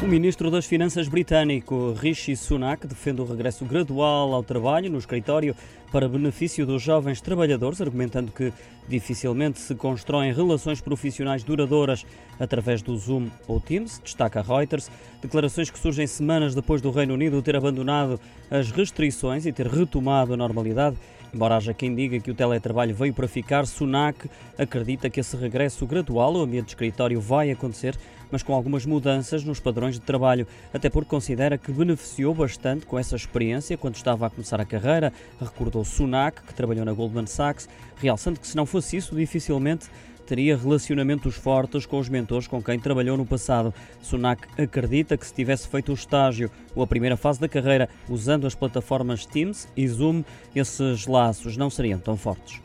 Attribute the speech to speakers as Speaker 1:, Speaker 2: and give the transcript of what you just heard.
Speaker 1: O ministro das Finanças britânico Rishi Sunak defende o regresso gradual ao trabalho no escritório para benefício dos jovens trabalhadores, argumentando que dificilmente se constroem relações profissionais duradouras através do Zoom ou Teams, destaca Reuters. Declarações que surgem semanas depois do Reino Unido ter abandonado as restrições e ter retomado a normalidade. Embora haja quem diga que o teletrabalho veio para ficar, Sunak acredita que esse regresso gradual ao ambiente de escritório vai acontecer, mas com algumas mudanças nos padrões de trabalho, até porque considera que beneficiou bastante com essa experiência quando estava a começar a carreira, recordou Sunak, que trabalhou na Goldman Sachs, realçando que se não fosse isso, dificilmente teria relacionamentos fortes com os mentores com quem trabalhou no passado. Sunak acredita que se tivesse feito o estágio ou a primeira fase da carreira usando as plataformas Teams e Zoom, esses laços não seriam tão fortes.